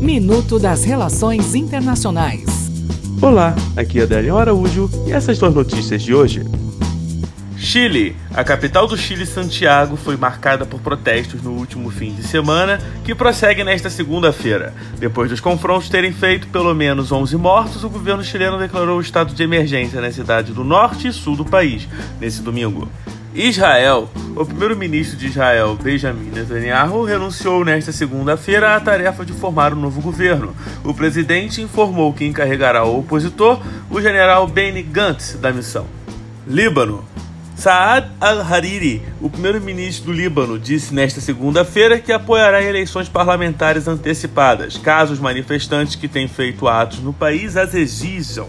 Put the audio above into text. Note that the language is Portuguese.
Minuto das Relações Internacionais. Olá, aqui é Adélio Araújo e essas duas notícias de hoje. Chile. A capital do Chile, Santiago, foi marcada por protestos no último fim de semana, que prosseguem nesta segunda-feira. Depois dos confrontos terem feito pelo menos 11 mortos, o governo chileno declarou o estado de emergência na cidade do norte e sul do país nesse domingo. Israel. O primeiro-ministro de Israel, Benjamin Netanyahu, renunciou nesta segunda-feira à tarefa de formar um novo governo. O presidente informou que encarregará o opositor, o general Benny Gantz, da missão. Líbano. Saad al-Hariri, o primeiro-ministro do Líbano, disse nesta segunda-feira que apoiará eleições parlamentares antecipadas, caso os manifestantes que têm feito atos no país as exijam.